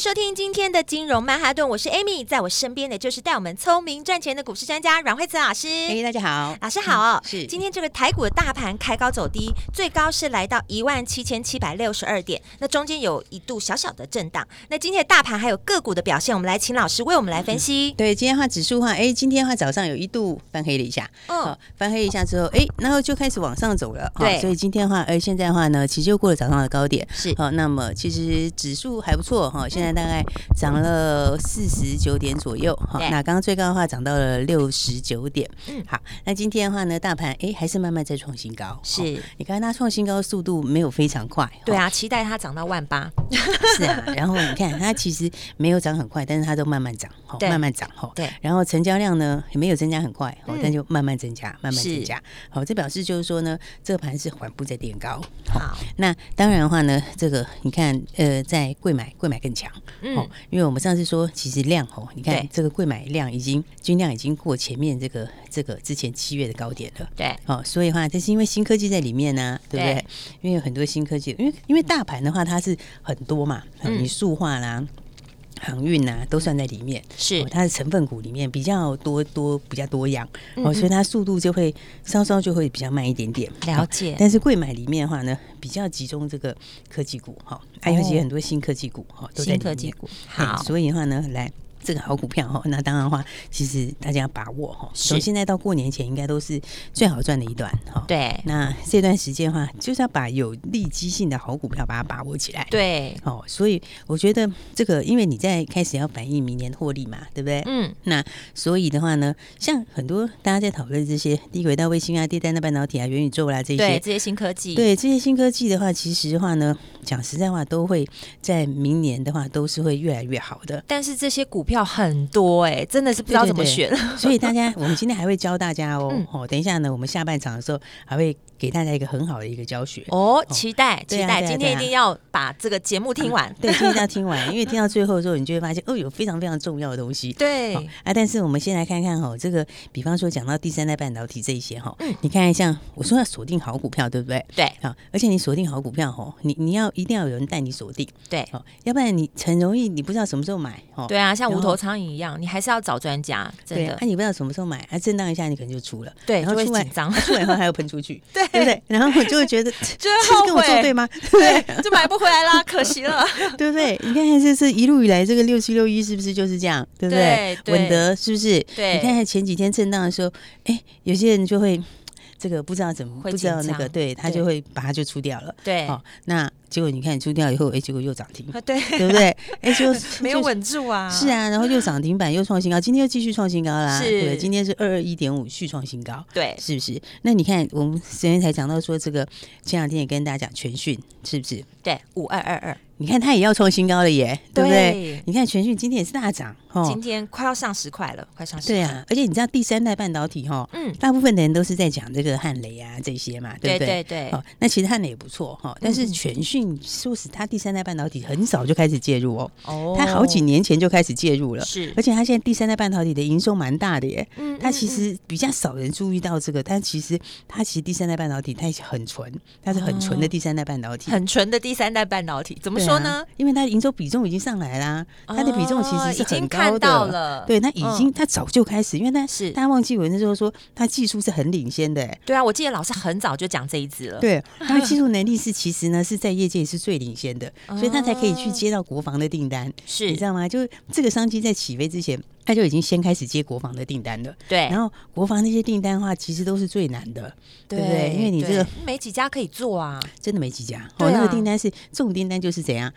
迎收听今天的金融曼哈顿，我是 Amy，在我身边的就是带我们聪明赚钱的股市专家阮慧慈老师。嘿，大家好，老师好。嗯、是，今天这个台股的大盘开高走低，最高是来到一万七千七百六十二点，那中间有一度小小的震荡。那今天的大盘还有个股的表现，我们来请老师为我们来分析。嗯、对，今天的话指数的话，哎，今天的话早上有一度翻黑了一下，嗯、哦，翻黑一下之后，哎，然后就开始往上走了。对、哦，所以今天的话，哎，现在的话呢，其实又过了早上的高点，是。好、哦，那么其实指数还不错哈、哦，现在大概。涨了四十九点左右，哈，那刚刚最高的话涨到了六十九点，嗯，好，那今天的话呢，大盘哎还是慢慢在创新高，是。你看它创新高的速度没有非常快，对啊，期待它涨到万八，是啊，然后你看它其实没有涨很快，但是它都慢慢涨，哈，慢慢涨，哈，对，然后成交量呢也没有增加很快，哦，但就慢慢增加，慢慢增加，好，这表示就是说呢，这个盘是缓步在垫高，好，那当然的话呢，这个你看呃，在贵买贵买更强，嗯，因为我们上次说。其实量哦，你看这个贵买量已经均量已经过前面这个这个之前七月的高点了，对，哦，所以的话这是因为新科技在里面呢、啊，对不对？对？因为有很多新科技，因为因为大盘的话它是很多嘛，嗯、你塑化啦、航运呐都算在里面，是、哦、它的成分股里面比较多多比较多样，哦，所以它速度就会稍稍就会比较慢一点点。了解，但是贵买里面的话呢，比较集中这个科技股哈，还有一些很多新科技股哈，都在里面。新科技股好，所以的话呢，来。这个好股票哈，那当然的话，其实大家要把握哈。从现在到过年前，应该都是最好赚的一段哈。对，那这段时间的话，就是要把有利基性的好股票把它把握起来。对，哦，所以我觉得这个，因为你在开始要反映明年获利嘛，对不对？嗯。那所以的话呢，像很多大家在讨论这些低轨道卫星啊、第三代半导体啊、元宇宙啦这些，对这些新科技，对这些新科技的话，其实的话呢，讲实在话，都会在明年的话，都是会越来越好的。但是这些股票很多哎、欸，真的是不知道怎么选。对对对，所以大家，我们今天还会教大家哦。哦、嗯，等一下呢，我们下半场的时候还会。给大家一个很好的一个教学。哦，期待期待，今天一定要把这个节目听完，对，今天要听完，因为听到最后的时候，你就会发现哦，有非常非常重要的东西，对。啊。但是我们先来看看哈，这个比方说讲到第三代半导体这一些哈，你看像我说要锁定好股票，对不对？对。啊，而且你锁定好股票哈，你你要一定要有人带你锁定，对，要不然你很容易你不知道什么时候买哦。对啊，像无头苍蝇一样，你还是要找专家，真的。那你不知道什么时候买，啊，震荡一下你可能就出了，对，然后出来紧张，出来后还要喷出去，对对不对？然后我。就会觉得，就是跟我作对吗？对，就买不回来啦，可惜了，对不对？你看看这是一路以来这个六七六一是不是就是这样，对不对？稳得是不是？对，你看看前几天震荡的时候，哎，有些人就会这个不知道怎么，不知道那个，对他就会把它就出掉了，对，好那。结果你看你出掉以后，哎，结果又涨停，对对不对？哎，就没有稳住啊。是啊，然后又涨停板，又创新高，今天又继续创新高啦。是，对，今天是二二一点五续创新高，对，是不是？那你看我们昨天才讲到说这个，前两天也跟大家讲全讯，是不是？对，五二二二，你看它也要创新高了耶，对不对？你看全讯今天也是大涨，哦今天快要上十块了，快上十块。对啊，而且你知道第三代半导体哈，嗯，大部分的人都是在讲这个汉雷啊这些嘛，对不对？对对。哦，那其实汉雷也不错哈，但是全讯说实在。它第三代半导体很早就开始介入哦，哦，它好几年前就开始介入了，是，而且它现在第三代半导体的营收蛮大的耶，嗯，它其实比较少人注意到这个，但其实它其实第三代半导体它很纯，它是很纯的第三代半导体，很纯的第三代半导体，怎么说呢？因为它营收比重已经上来啦，它的比重其实是很高的，对，它已经它早就开始，因为它是。大家忘记我那时候说它技术是很领先的，对啊，我记得老师很早就讲这一支了，对，它的技术能力是其实呢是在业界是最领先的。所以他才可以去接到国防的订单，是，你知道吗？就是这个商机在起飞之前，他就已经先开始接国防的订单了。对，然后国防那些订单的话，其实都是最难的，对，对不对？因为你这个没几家可以做啊，真的没几家。哦，那个订单是这种订单，就是怎样？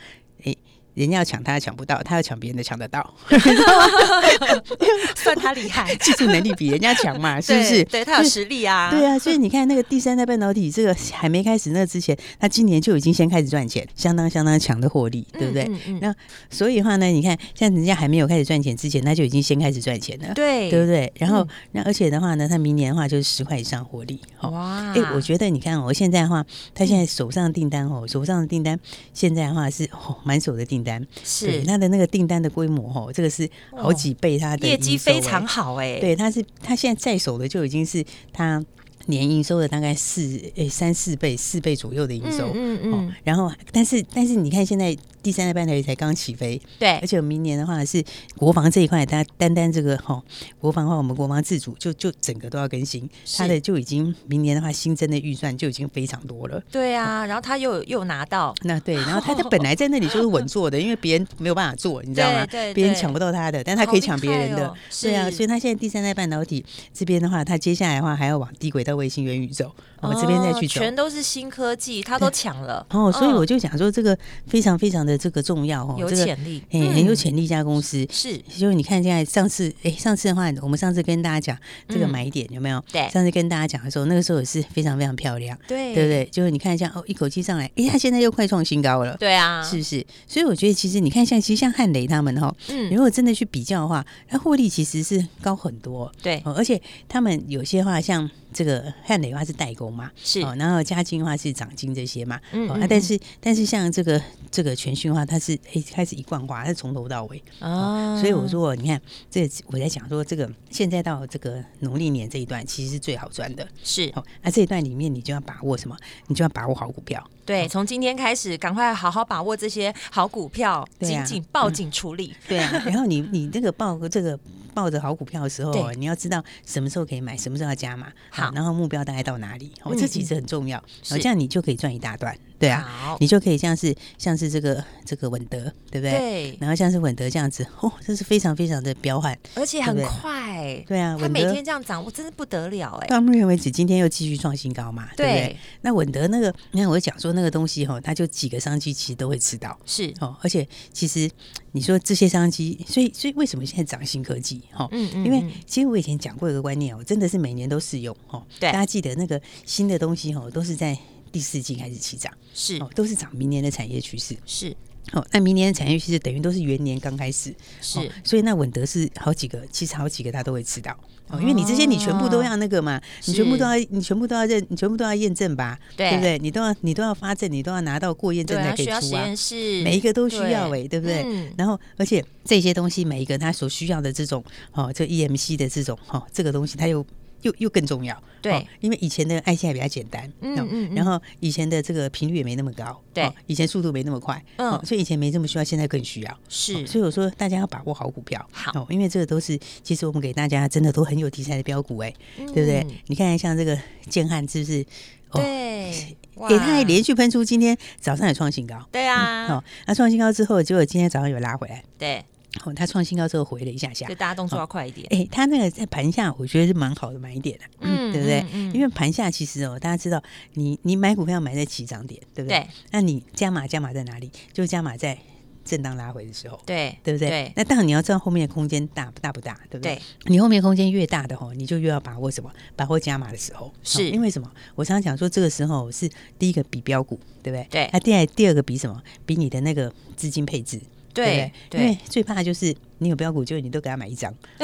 哎。人家要抢他抢不到，他要抢别人的抢得到，算他厉害，技术能力比人家强嘛，是不是？对，他有实力啊，对啊，所以你看那个第三代半导体，这个还没开始那之前，他今年就已经先开始赚钱，相当相当强的获利，对不对？嗯嗯嗯、那所以的话呢，你看像人家还没有开始赚钱之前，他就已经先开始赚钱了，对，对不对？然后、嗯、那而且的话呢，他明年的话就是十块以上获利，哇！哎，我觉得你看我现在的话，他现在手上的订单哦，手上的订单现在的话是哦满手的订单，是。他的那个订单的规模哦，这个是好几倍，他的业绩非常好哎。对，他是他现在在手的就已经是他年营收的大概四诶三四倍四倍左右的营收，嗯嗯，嗯。然后，但是但是你看现在。第三代半导体才刚起飞，对，而且明年的话是国防这一块，它单单这个哈国防的话，我们国防自主就就整个都要更新，它的就已经明年的话新增的预算就已经非常多了。对啊，然后他又又拿到。那对，然后他他本来在那里就是稳坐的，因为别人没有办法做，你知道吗？对，别人抢不到他的，但他可以抢别人的，对啊，所以他现在第三代半导体这边的话，他接下来的话还要往低轨道卫星、元宇宙，我们这边再去走，全都是新科技，他都抢了。哦，所以我就想说这个非常非常的这个重要哦。有潜力，哎、这个，很有潜力一家公司、嗯、是，就是你看现在上次，哎，上次的话，我们上次跟大家讲这个买点有没有？嗯、对，上次跟大家讲的时候，那个时候也是非常非常漂亮，对，对不对？就是你看一下哦，一口气上来，哎，它现在又快创新高了，对啊，是不是？所以我觉得其实你看像其实像汉雷他们哈，嗯，如果真的去比较的话，它获利其实是高很多，对，而且他们有些话像。这个汉磊的话是代工嘛，是。哦，然后嘉金的话是掌金这些嘛，嗯，嗯，嗯，啊，但是但是像这个这个全讯的话，它是哎开始一贯化，它是从头到尾哦，所以我说你看这我在讲说这个现在到这个农历年这一段其实是最好赚的，是。哦，那这一段里面你就要把握什么？你就要把握好股票，对，从今天开始赶快好好把握这些好股票，紧紧抱紧处理，对啊，然后你你这个抱这个。抱着好股票的时候，你要知道什么时候可以买，什么时候要加码，好，然后目标大概到哪里，哦，这其实很重要，这样你就可以赚一大段。对啊，你就可以像是像是这个这个稳德，对不对？对。然后像是稳德这样子，哦，这是非常非常的彪悍，而且很快。对啊，他每天这样涨，我真是不得了哎。到目前为止，今天又继续创新高嘛，对不对？那稳德那个，你看我讲说那个东西哈，它就几个商机其实都会吃到，是哦。而且其实你说这些商机，所以所以为什么现在涨新科技？哈，嗯嗯，因为其实我以前讲过一个观念，我真的是每年都适用哦。对，大家记得那个新的东西哈，都是在。第四季开始起涨，是哦，都是涨明年的产业趋势，是哦。那明年的产业趋势等于都是元年刚开始，是、哦。所以那稳德是好几个，其实好几个他都会吃到哦，因为你这些你全部都要那个嘛，你全部都要，你全部都要认，你全部都要验证吧，对，不对？你都要，你都要发证，你都要拿到过验证才可以出啊。实验室每一个都需要哎、欸，对，对不对？嗯、然后而且这些东西每一个他所需要的这种哦，这 EMC 的这种哦，这个东西它又。又又更重要，对、哦，因为以前的 IC 还比较简单，嗯嗯，嗯，然后以前的这个频率也没那么高，对、哦，以前速度没那么快，嗯、哦，所以以前没这么需要，现在更需要，是、哦，所以我说大家要把握好股票，好、哦，因为这个都是其实我们给大家真的都很有题材的标股，哎、嗯，对不对？你看像这个建汉是不是？哦、对，给它还连续喷出，今天早上也创新高，对啊，嗯、哦，那创新高之后，结果今天早上有拉回来，对。哦，它创新高之后回了一下下，就大家动作要快一点。哎、欸，它那个在盘下，我觉得是蛮好的买点的，嗯，对不对？嗯嗯、因为盘下其实哦，大家知道，你你买股票买在起涨点，对不对？对，那你加码加码在哪里？就加码在震荡拉回的时候，对，对不对？对。那当然你要知道后面的空间大大不大，对不对？对，你后面空间越大的话，你就越要把握什么？把握加码的时候，是因为什么？我常常讲说，这个时候是第一个比标股，对不对？对。那第二第二个比什么？比你的那个资金配置。对，对，因为最怕就是你有标股，就你都给他买一张，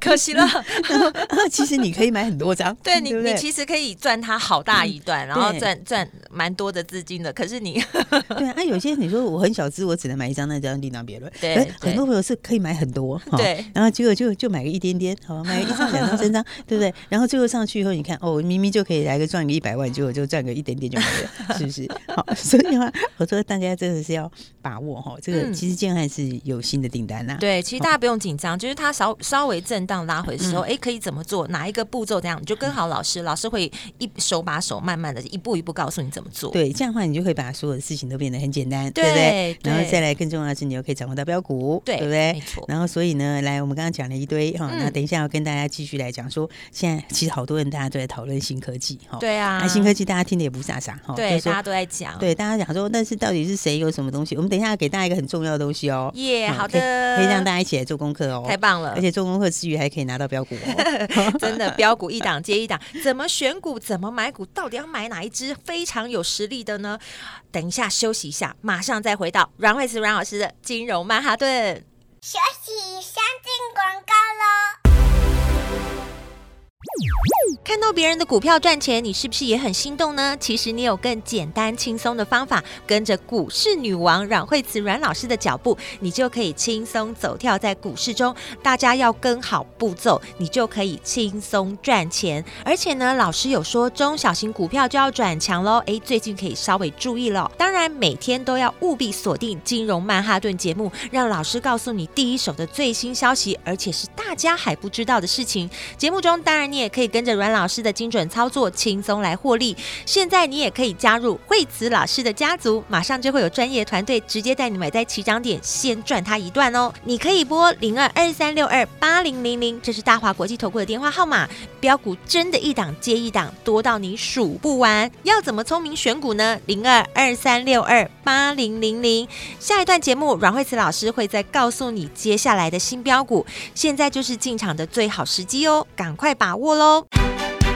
可惜了。其实你可以买很多张，对你，你其实可以赚他好大一段，然后赚赚蛮多的资金的。可是你，对啊，有些你说我很小资，我只能买一张，那张另当别论。对，很多朋友是可以买很多，对，然后结果就就买个一点点，好买个一张、两张、三张，对不对？然后最后上去以后，你看哦，明明就可以来个赚个一百万，结果就赚个一点点就没了，是不是？好，所以的话，我说大家真的是要。把握哈，这个其实建汉是有新的订单呐。对，其实大家不用紧张，就是它稍稍微微震荡拉回的时候，哎、嗯，可以怎么做？哪一个步骤？这样你就跟好老师，老师会一手把手，慢慢的一步一步告诉你怎么做。对，这样的话你就会把所有的事情都变得很简单，对，对不对？然后再来更重要的是，你又可以掌握到标股，对，对不对？没错。然后所以呢，来，我们刚刚讲了一堆哈，那等一下要跟大家继续来讲说，现在其实好多人大家都在讨论新科技哈，对啊，那新科技大家听的也不傻傻哈，对，大家都在讲，对，大家讲说，但是到底是谁有什么东西？我们等一下要给大家一个很重要的东西哦，耶，好的，可以让大家一起来做功课哦，太棒了，而且做功课之余还可以拿到标股哦，真的标股一档接一档，怎么选股，怎么买股，到底要买哪一只非常有实力的呢？等一下休息一下，马上再回到阮慧慈阮老师的金融曼哈顿。休息，先进广告喽。看到别人的股票赚钱，你是不是也很心动呢？其实你有更简单轻松的方法，跟着股市女王阮慧慈阮老师的脚步，你就可以轻松走跳在股市中。大家要跟好步骤，你就可以轻松赚钱。而且呢，老师有说中小型股票就要转强喽。诶，最近可以稍微注意了。当然，每天都要务必锁定金融曼哈顿节目，让老师告诉你第一手的最新消息，而且是大家还不知道的事情。节目中，当然你也可以跟着阮阮老师的精准操作，轻松来获利。现在你也可以加入慧慈老师的家族，马上就会有专业团队直接带你买在起涨点，先赚他一段哦。你可以拨零二二三六二八零零零，这是大华国际投顾的电话号码。标股真的一档接一档，多到你数不完。要怎么聪明选股呢？零二二三六二八零零零。下一段节目，阮慧慈老师会再告诉你接下来的新标股。现在就是进场的最好时机哦，赶快把握喽！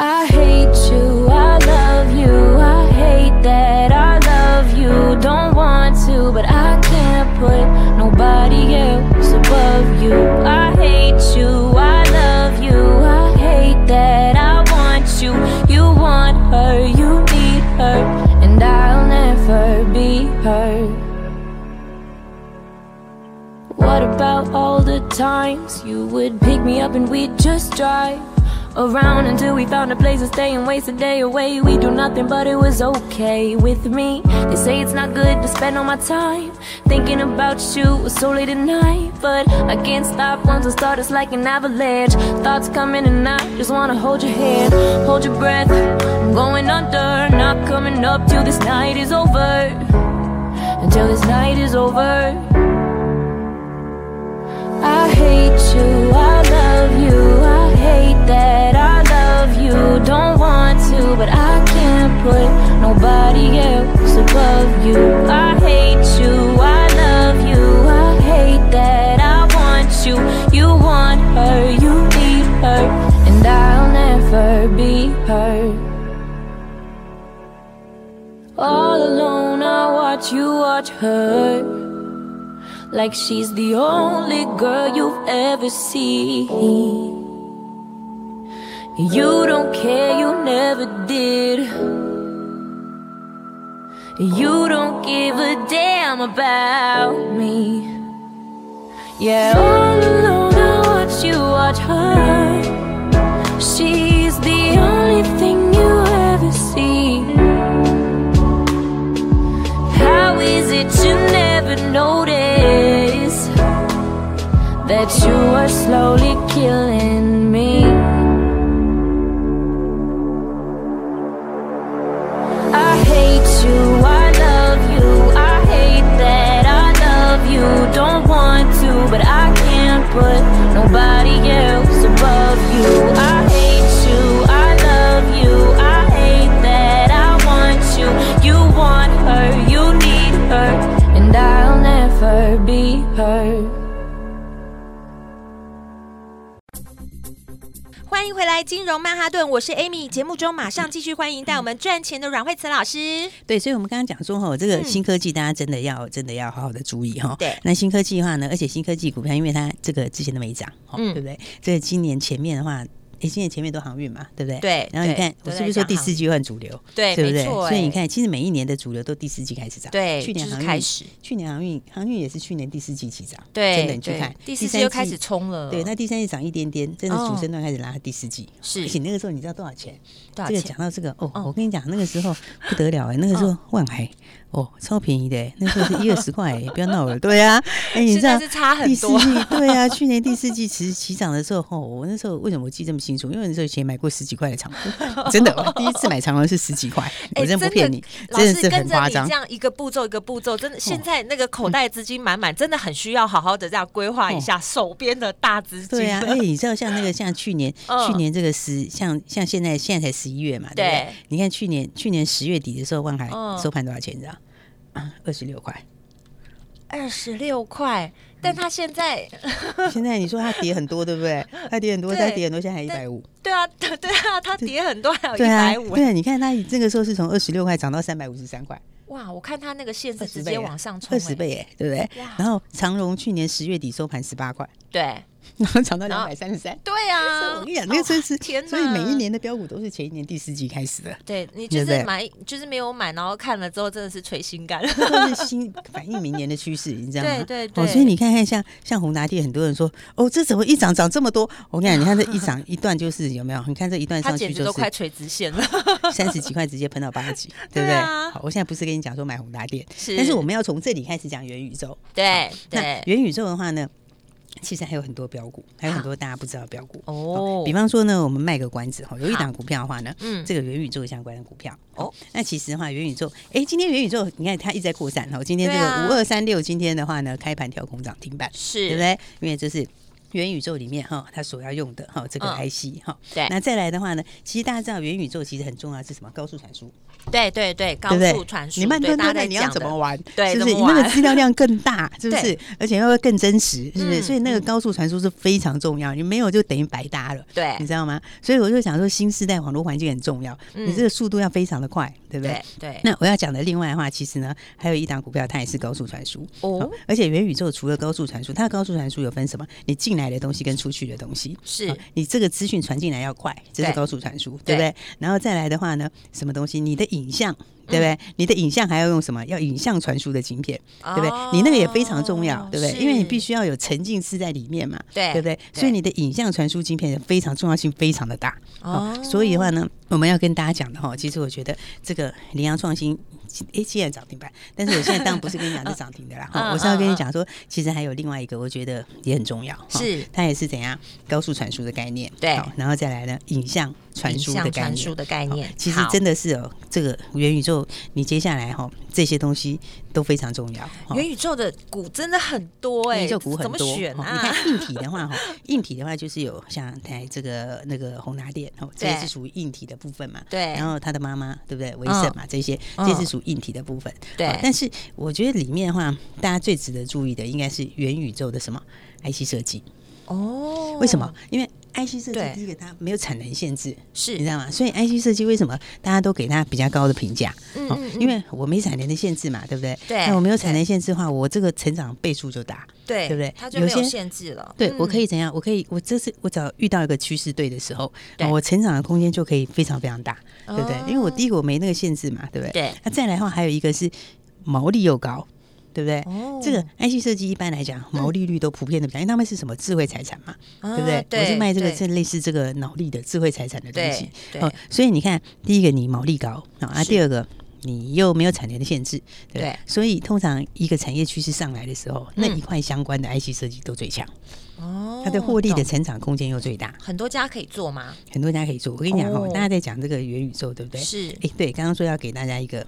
I hate you, I love you, I hate that I love you. Don't want to, but I can't put nobody else above you. I hate you, I love you, I hate that I want you. You want her, you need her, and I'll never be her. What about all the times you would pick me up and we'd just drive around until we found a place to stay and waste a day away. We do nothing, but it was okay with me. They say it's not good to spend all my time thinking about you so late at night, but I can't stop once I start. It's like an avalanche. Thoughts coming and I just wanna hold your hand, hold your breath. I'm going under, not coming up till this night is over. Until this night is over. I hate you, I love you, hate that I love you. Don't want to, but I can't put nobody else above you. I hate you, I love you, I hate that I want you. You want her, you need her, and I'll never be her. All alone I watch you watch her. Like she's the only girl you've ever seen. You don't care, you never did. You don't give a damn about me. Yeah, all alone I watch you watch her. She's the only thing you ever see. How is it you never notice that you are slowly killing me? Put nobody else above you. I hate you, I love you, I hate that I want you. You want her, you need her, and I'll never be her. 欢迎回来，金融曼哈顿，我是 Amy。节目中马上继续欢迎带我们赚钱的阮慧慈老师。对，所以我们刚刚讲说哈，这个新科技大家真的要真的要好好的注意哈。对，那新科技的话呢，而且新科技股票，因为它这个之前都没涨，嗯，对不对？这个今年前面的话。哎，今年前面都航运嘛，对不对？对。然后你看，我是不是说第四季换主流？对，对不对？所以你看，其实每一年的主流都第四季开始涨。对，去年航运开始，去年航运航运也是去年第四季起涨。对，真的你去看，第四季又开始冲了。对，那第三季涨一点点，真的主升段开始拉第四季。是。而且那个时候你知道多少钱？多少钱？这个讲到这个哦，我跟你讲，那个时候不得了哎，那个时候万海。哦，超便宜的，那时候是一二十块，不要闹了。对啊，哎，你知道是差很多。第四季对啊，去年第四季其实起涨的时候，哦，我那时候为什么我记这么清楚？因为那时候以前买过十几块的长荣，真的，我第一次买长荣是十几块，我真不骗你，真的是很夸张。这样一个步骤一个步骤，真的，现在那个口袋资金满满，真的很需要好好的这样规划一下手边的大资金。对啊，哎，你知道像那个像去年，去年这个十像像现在现在才十一月嘛，对不对？你看去年去年十月底的时候，万海收盘多少钱？你知道？二十六块，二十六块，但它现在 现在你说它跌很多，对不对？它跌很多，再跌很多，现在还一百五。对啊，对啊，它跌很多，还有一百五。对啊，你看它这个时候是从二十六块涨到三百五十三块。哇，我看它那个线是直接往上冲，二十倍哎，对不对？然后长荣去年十月底收盘十八块，对。然后涨到两百三十三，对啊，我跟你讲，那个真是天哪！所以每一年的标股都是前一年第四季开始的。对，你就是买，就是没有买，然后看了之后真的是捶心肝，都是新反映明年的趋势，你知道吗？对对对。哦，所以你看看像像宏达电，很多人说哦，这怎么一涨涨这么多？我跟你讲，你看这一涨一段就是有没有？你看这一段上去就是都快垂直线了，三十几块直接喷到八十几，对不对？好，我现在不是跟你讲说买宏达电，是，但是我们要从这里开始讲元宇宙。对对，元宇宙的话呢？其实还有很多标股，还有很多大家不知道的标股哦。比方说呢，我们卖个关子哈，有一档股票的话呢，嗯，这个元宇宙相关的股票哦。那其实的话，元宇宙，哎，今天元宇宙，你看它一直在扩散哈。今天这个五二三六，今天的话呢，开盘跳空涨停板，是，对不对？因为这是元宇宙里面哈，它所要用的哈这个 IC 哈。对。那再来的话呢，其实大家知道元宇宙其实很重要是什么？高速传输。对对对，高速传输，你慢吞吞的，你要怎么玩？对，是不是？你那个资料量更大，是不是？而且要更真实，是不是？所以那个高速传输是非常重要，你没有就等于白搭了，对，你知道吗？所以我就想说，新时代网络环境很重要，你这个速度要非常的快，对不对？对。那我要讲的另外的话，其实呢，还有一档股票，它也是高速传输哦。而且元宇宙除了高速传输，它的高速传输有分什么？你进来的东西跟出去的东西，是你这个资讯传进来要快，这是高速传输，对不对？然后再来的话呢，什么东西？你的影像。对不对？你的影像还要用什么？要影像传输的晶片，对不对？你那个也非常重要，对不对？因为你必须要有沉浸式在里面嘛，对不对？所以你的影像传输晶片也非常重要性非常的大。哦，所以的话呢，我们要跟大家讲的哈，其实我觉得这个羚羊创新，哎，既然涨停板，但是我现在当然不是跟你讲是涨停的啦，哈，我是要跟你讲说，其实还有另外一个，我觉得也很重要，是它也是怎样高速传输的概念，对，然后再来呢，影像。传输的概念，的概念，其实真的是哦，这个元宇宙，你接下来哈这些东西都非常重要。元宇宙的股真的很多哎，元宇宙股很多。选你看硬体的话哈，硬体的话就是有像台这个那个宏达电哦，这也是属于硬体的部分嘛。对。然后他的妈妈对不对？维盛嘛，这些这是属于硬体的部分。对。但是我觉得里面的话，大家最值得注意的应该是元宇宙的什么 IC 设计。哦。为什么？因为 IC 设计第一个它没有产能限制，是你知道吗？所以 IC 设计为什么大家都给它比较高的评价？嗯哦，因为我没产能的限制嘛，对不对？对那我没有产能限制的话，我这个成长倍数就大，对对不对？它就没有限制了。对，嗯我可以怎样？我可以，我这次我只要遇到一个趋势对的时候，我成长的空间就可以非常非常大，对不对？因为我第一个我没那个限制嘛，对不对？对那再来的话，还有一个是毛利又高。对不对？哦这个 IC 设计一般来讲，毛利率都普遍的比较，因为他们是什么智慧财产嘛，啊对不对？对我是卖这个对是类似这个脑力的智慧财产的东西哦。所以你看，第一个你毛利高啊，第二个你又没有产能的限制，对。所以通常一个产业趋势上来的时候，那嗯一块相关的 IC 设计都最强，哦它的获利的成长空间又最大。很多家可以做吗？很多家可以做。我跟你讲哦哦，大家在讲这个元宇宙，对不对？是哎，对，刚刚说要给大家一个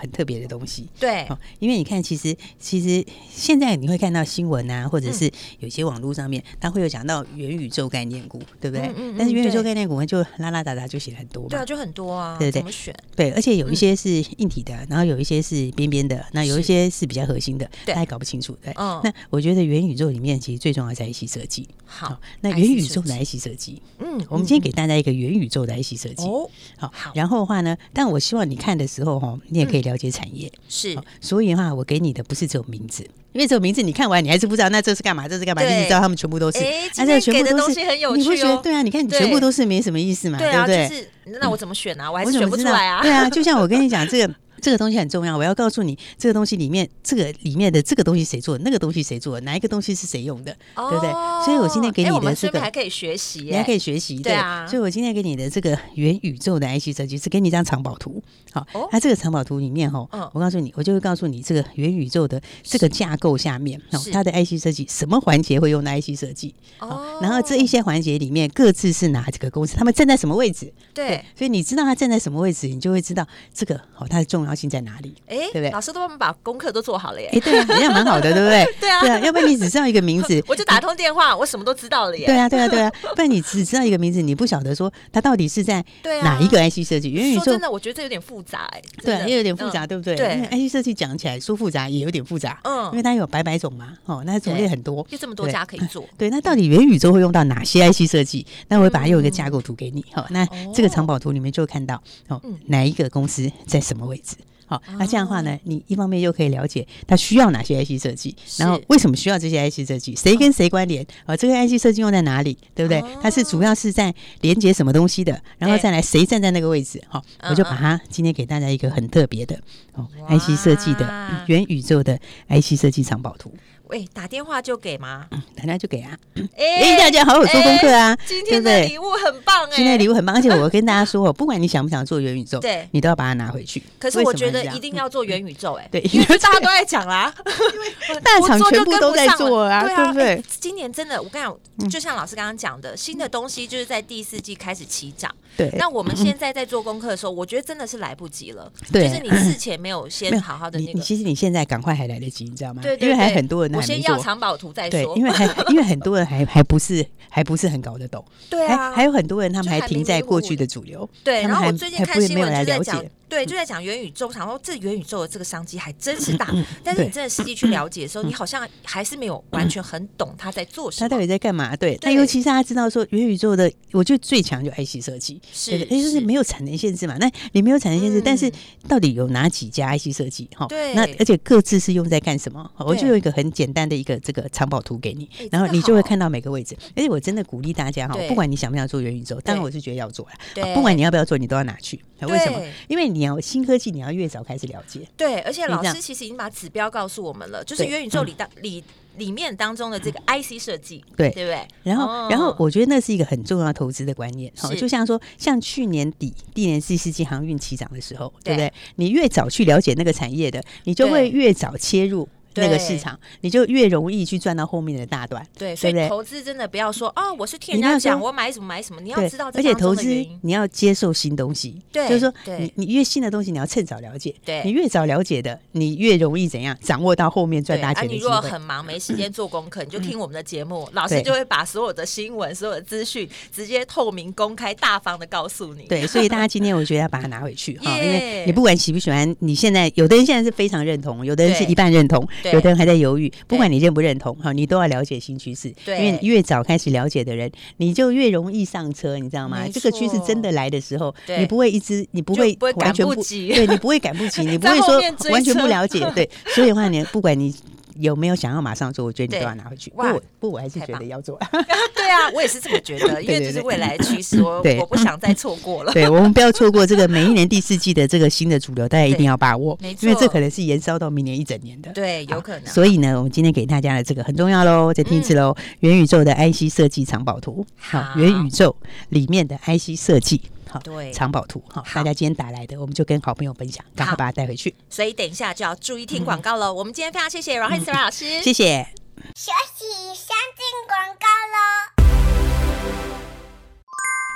很特别的东西。对哦，因为你看，其实其实现在你会看到新闻啊，或者是有些网络上面，它会有讲到元宇宙概念股，对不对？嗯嗯嗯但是元宇宙概念股就拉拉杂杂就写很多嘛。对啊，就很多啊，对对怎么选？对，而且有一些是硬体的，然后有一些是边边的，那有一些是比较核心的，对大家搞不清楚。对，嗯那我觉得元宇宙里面其实最重要在一起设计。好，那元宇宙的一起设计，嗯我们今天给大家一个元宇宙的一起设计。哦，好好，然后的话呢，但我希望你看的时候哈，你也可以了解产业。是好所以的话，我给你的不是只有名字，因为这个名字你看完你还是不知道，那这是干嘛？这是干嘛？你只知道他们全部都是，哎这个全部都是很有你不趣哦觉得对啊？你看你全部都是没什么意思嘛，对啊，不对？就是那我怎么选啊？我还是选不出来啊。对啊，就像我跟你讲这个。这个东西很重要，我要告诉你，这个东西里面，这个里面的这个东西谁做的，那个东西谁做的，哪一个东西是谁用的，对不对？所以我今天给你的这个顺便还可以学习耶，你还可以学习，对啊。所以我今天给你的这个元宇宙的 IC 设计是给你一张藏宝图，好哦，它这个藏宝图里面哈嗯，我告诉你，我就会告诉你这个元宇宙的这个架构下面，它的 IC 设计什么环节会用到 IC 设计，哦，然后这一些环节里面各自是哪几个公司，他们站在什么位置，对，所以你知道他站在什么位置，你就会知道这个哦它的重要性在哪里。哎，对不对老师都帮我们把功课都做好了耶哎，。对啊，人家蛮好的，对不对？对啊对啊，要不然你只知道一个名字，我就打通电话，我什么都知道了耶。对啊，对啊，对啊，不然你只知道一个名字，你不晓得说他到底是在哪一个 IC 设计？元宇宙说真的，我觉得这有点复杂哎。对，也有点复杂，嗯对不对？对因为 IC 设计讲起来说复杂也有点复杂，嗯因为它有百百种嘛，哦，那种类很多，就这么多家可以做。对，那到底元宇宙会用到哪些 IC 设计？那我会把它用一个架构图给你。好、那这个藏宝图里面就会看到哦嗯，哪一个公司在什么位置。好，那这样的话呢，你一方面又可以了解它需要哪些 IC 设计，然后为什么需要这些 IC 设计，谁跟谁关联？啊，这个 IC 设计用在哪里，对不对？它是主要是在连接什么东西的，然后再来谁站在那个位置？好，我就把它今天给大家一个很特别的哦，IC 设计的元宇宙的 IC 设计藏宝图，喂，打电话就给吗？打电话就给啊。哎哎，大家好好做功课啊，今？天的礼物很棒哎，今天的礼物很棒，而且我跟大家说哦，不管你想不想做元宇宙，对你都要把它拿回去。可是我觉得一定要做元宇宙哎，对因为大家都在讲啦，大厂我做就全部都在做啊对对不对嗯哎今年真的，我跟你讲，就像老师刚刚讲的，新的东西就是在第四季开始起涨。对，那我们现在在做功课的时候，我觉得真的是来不及了。对就是你事前没有先好好的那个，其实你现在赶快还来得及，你知道吗？对对因为还对很多人先要藏宝图再对，说。因为还 因为很多人还还不是还不是很搞得懂，对啊，还还有很多人他们还还停在过去的主流，对，他们还然后我最近还不会没有看新闻来了解就在讲，对，就在讲元宇宙，我想说这元宇宙的这个商机还真是大，但是你真的实际去了解的时候，你好像还是没有完全很懂他在做什么。他到底在干嘛？对，对那尤其是他知道说元宇宙的，我觉得最强就 IC 设计，是对不对因为就是是没有产能限制嘛。那你没有产能限制，嗯但是到底有哪几家 IC 设计？哈，对那而且各自是用在干什么？我就对用一个很简单的一个这个藏宝图给你哎，然后你就会看到每个位置。而且我真的鼓励大家哈，不管你想不想做元宇宙，当然我是觉得要做啦。对不管你要不要做，你都要拿去。为什么？因为你要新科技，你要越早开始了解。对，而且老师其实已经把指标告诉我们了，就是元宇宙里当里里面当中的这个 IC 设计，对对不对？然后，哦然后我觉得那是一个很重要的投资的观念。好，是就像说，像去年底第年第四季航运起涨的时候，对不对对？你越早去了解那个产业的，你就会越早切入。那个市场，你就越容易去赚到后面的大段。对，所以投资真的不要说哦，我是听人家讲我买什么买什么，你要知道，这而且投资。你要接受新东西，对就是说你你越新的东西，你要趁早了解，对你越早了解的，你越容易怎样掌握到后面赚大钱的机你如果。很忙没时间做功课，你就听我们的节目，老对师就会把所有的新闻、所有的资讯直接透明、公开、大方的告诉你。对，所以大家今天我觉得要把它拿回去哈，因为 你不管喜不喜欢，你现在有的人现在是非常认同，有的人是一半认同，有的人还在犹豫。不管你认不认同，哈，你都要了解新趋势。对，因为越早开始了解的人，你就越容易上车，你知道吗？这个趋势真的来的时候，你不会一直，你不会完全不，对你不会赶不及，你不会说完全不了解。对，所以的话你，不管你。有没有想要马上做？我觉得你都要拿回去。不，不，我还是觉得要做。对啊，我也是这么觉得，因为这是未来的趋势，我我不想再错过了。对，我们不要错过这个每一年第四季的这个新的主流，大家一定要把握，因为这可能是延烧到明年一整年的。对，有可能。所以呢，我们今天给大家的这个很重要喽，再听一次喽。元宇宙的 IC 设计藏宝图，好，元宇宙里面的 IC 设计。好，对，藏宝图好，大家今天打来的，我们就跟好朋友分享，赶快把它带回去。所以等一下就要注意听广告了。我们今天非常谢谢阮慧慈阮老师，谢谢。休息，先进广告喽。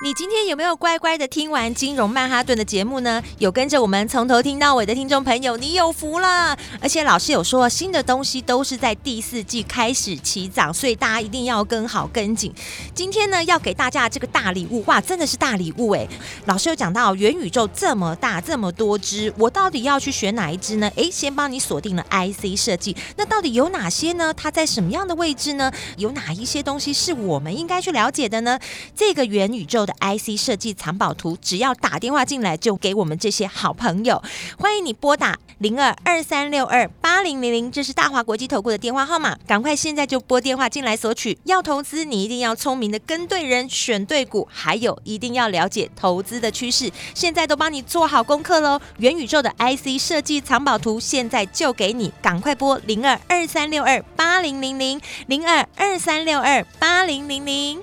你今天有没有乖乖的听完《金融曼哈顿》的节目呢？有跟着我们从头听到尾的听众朋友，你有福了！而且老师有说，新的东西都是在第四季开始起涨，所以大家一定要跟好跟紧。今天呢，要给大家这个大礼物，哇，真的是大礼物哎！老师有讲到元宇宙这么大，这么多只，我到底要去选哪一只呢？诶，先帮你锁定了 IC 设计，那到底有哪些呢？它在什么样的位置呢？有哪一些东西是我们应该去了解的呢？这个元宇宙的。IC 设计藏宝图，只要打电话进来，就给我们这些好朋友。欢迎你拨打零二二三六二八零零零，这是大华国际投顾的电话号码。赶快现在就拨电话进来索取。要投资，你一定要聪明的跟对人，选对股，还有一定要了解投资的趋势。现在都帮你做好功课喽！元宇宙的 IC 设计藏宝图，现在就给你，赶快拨零二二三六二八零零零零二二三六二八零零零。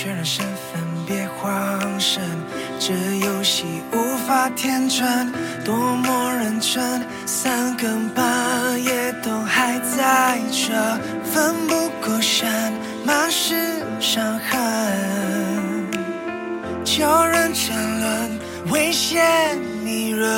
确认身份，别慌神，这游戏无法天真，多么认真，三更半夜都还在这，奋不顾身，满是伤痕，叫人沉沦，危险迷人，